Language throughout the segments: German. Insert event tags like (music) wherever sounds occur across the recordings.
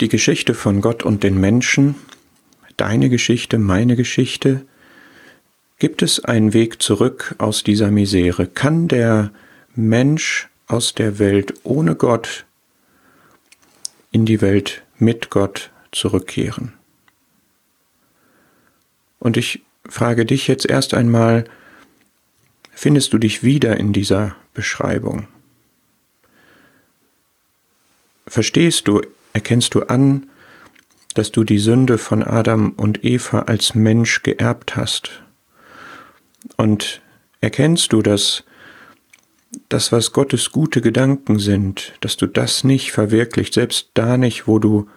die Geschichte von Gott und den Menschen, deine Geschichte, meine Geschichte, gibt es einen Weg zurück aus dieser Misere? Kann der Mensch aus der Welt ohne Gott in die Welt mit Gott zurückkehren? Und ich frage dich jetzt erst einmal, findest du dich wieder in dieser Beschreibung? Verstehst du, erkennst du an, dass du die Sünde von Adam und Eva als Mensch geerbt hast? Und erkennst du, dass das, was Gottes gute Gedanken sind, dass du das nicht verwirklicht, selbst da nicht, wo du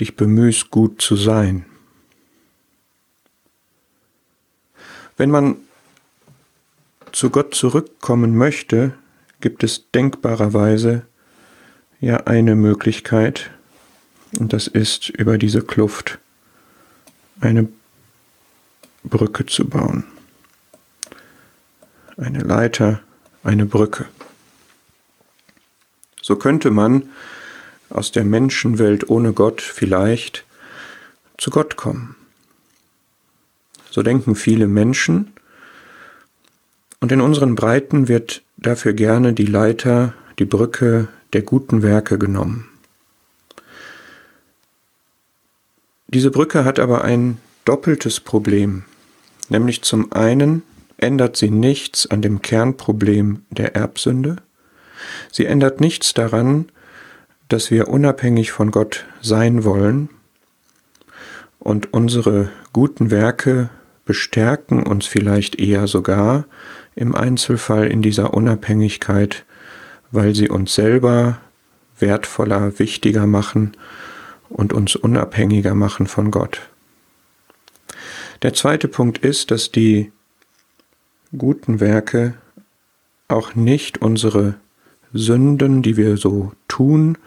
dich bemühst, gut zu sein? Wenn man zu Gott zurückkommen möchte, gibt es denkbarerweise ja eine Möglichkeit, und das ist über diese Kluft eine Brücke zu bauen. Eine Leiter, eine Brücke. So könnte man aus der Menschenwelt ohne Gott vielleicht zu Gott kommen. So denken viele Menschen. Und in unseren Breiten wird dafür gerne die Leiter, die Brücke der guten Werke genommen. Diese Brücke hat aber ein doppeltes Problem, nämlich zum einen ändert sie nichts an dem Kernproblem der Erbsünde, sie ändert nichts daran, dass wir unabhängig von Gott sein wollen und unsere guten Werke bestärken uns vielleicht eher sogar im Einzelfall in dieser Unabhängigkeit, weil sie uns selber wertvoller, wichtiger machen und uns unabhängiger machen von Gott. Der zweite Punkt ist, dass die guten Werke auch nicht unsere Sünden, die wir so tun,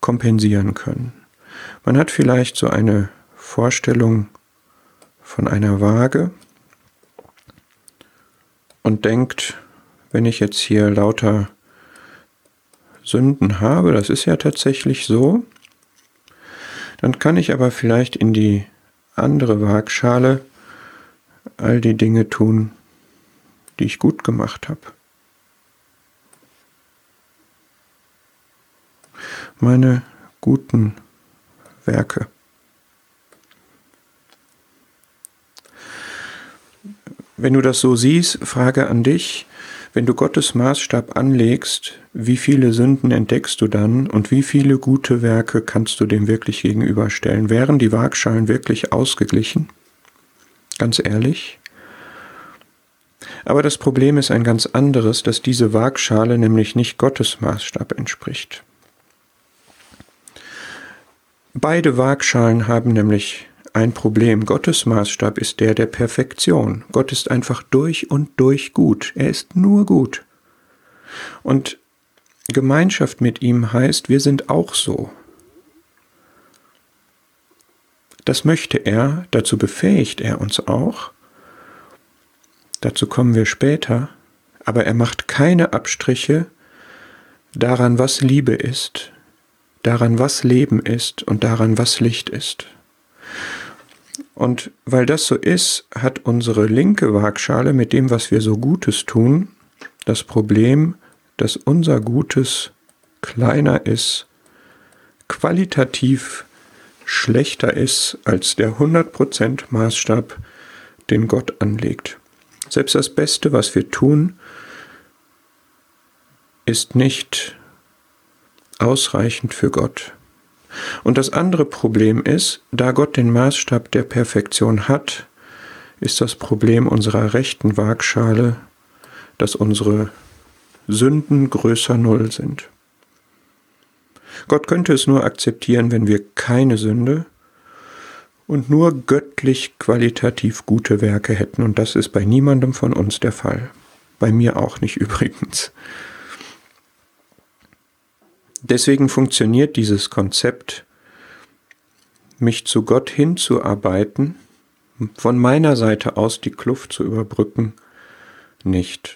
kompensieren können. Man hat vielleicht so eine Vorstellung von einer Waage und denkt, wenn ich jetzt hier lauter Sünden habe, das ist ja tatsächlich so, dann kann ich aber vielleicht in die andere Waagschale all die Dinge tun, die ich gut gemacht habe. Meine guten Werke. Wenn du das so siehst, Frage an dich, wenn du Gottes Maßstab anlegst, wie viele Sünden entdeckst du dann und wie viele gute Werke kannst du dem wirklich gegenüberstellen? Wären die Waagschalen wirklich ausgeglichen? Ganz ehrlich? Aber das Problem ist ein ganz anderes, dass diese Waagschale nämlich nicht Gottes Maßstab entspricht. Beide Waagschalen haben nämlich ein Problem. Gottes Maßstab ist der der Perfektion. Gott ist einfach durch und durch gut. Er ist nur gut. Und Gemeinschaft mit ihm heißt, wir sind auch so. Das möchte er, dazu befähigt er uns auch. Dazu kommen wir später, aber er macht keine Abstriche daran, was Liebe ist, daran, was Leben ist und daran, was Licht ist. Und weil das so ist, hat unsere linke Waagschale mit dem, was wir so Gutes tun, das Problem, dass unser Gutes kleiner ist, qualitativ schlechter ist als der 100% Maßstab, den Gott anlegt. Selbst das Beste, was wir tun, ist nicht ausreichend für Gott. Und das andere Problem ist, da Gott den Maßstab der Perfektion hat, ist das Problem unserer rechten Waagschale, dass unsere Sünden größer Null sind. Gott könnte es nur akzeptieren, wenn wir keine Sünde und nur göttlich qualitativ gute Werke hätten, und das ist bei niemandem von uns der Fall. Bei mir auch nicht (laughs) übrigens. Deswegen funktioniert dieses Konzept, mich zu Gott hinzuarbeiten, von meiner Seite aus die Kluft zu überbrücken, nicht.